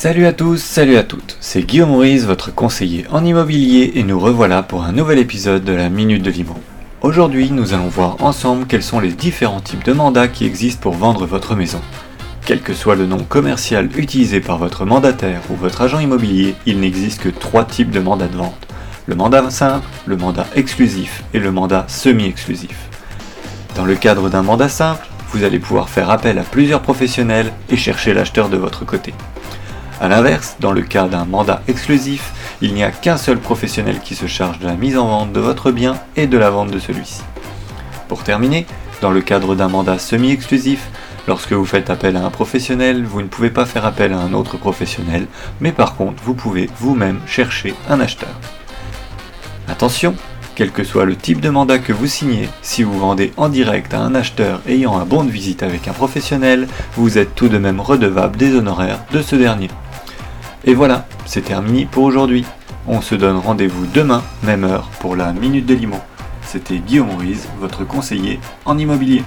Salut à tous, salut à toutes, c'est Guillaume Ruiz, votre conseiller en immobilier et nous revoilà pour un nouvel épisode de la Minute de Limon. Aujourd'hui, nous allons voir ensemble quels sont les différents types de mandats qui existent pour vendre votre maison. Quel que soit le nom commercial utilisé par votre mandataire ou votre agent immobilier, il n'existe que trois types de mandats de vente. Le mandat simple, le mandat exclusif et le mandat semi-exclusif. Dans le cadre d'un mandat simple, vous allez pouvoir faire appel à plusieurs professionnels et chercher l'acheteur de votre côté. A l'inverse, dans le cas d'un mandat exclusif, il n'y a qu'un seul professionnel qui se charge de la mise en vente de votre bien et de la vente de celui-ci. Pour terminer, dans le cadre d'un mandat semi-exclusif, lorsque vous faites appel à un professionnel, vous ne pouvez pas faire appel à un autre professionnel, mais par contre, vous pouvez vous-même chercher un acheteur. Attention, quel que soit le type de mandat que vous signez, si vous vendez en direct à un acheteur ayant un bon de visite avec un professionnel, vous êtes tout de même redevable des honoraires de ce dernier. Et voilà, c'est terminé pour aujourd'hui. On se donne rendez-vous demain, même heure, pour la Minute de Limon. C'était Guillaume Ruiz, votre conseiller en immobilier.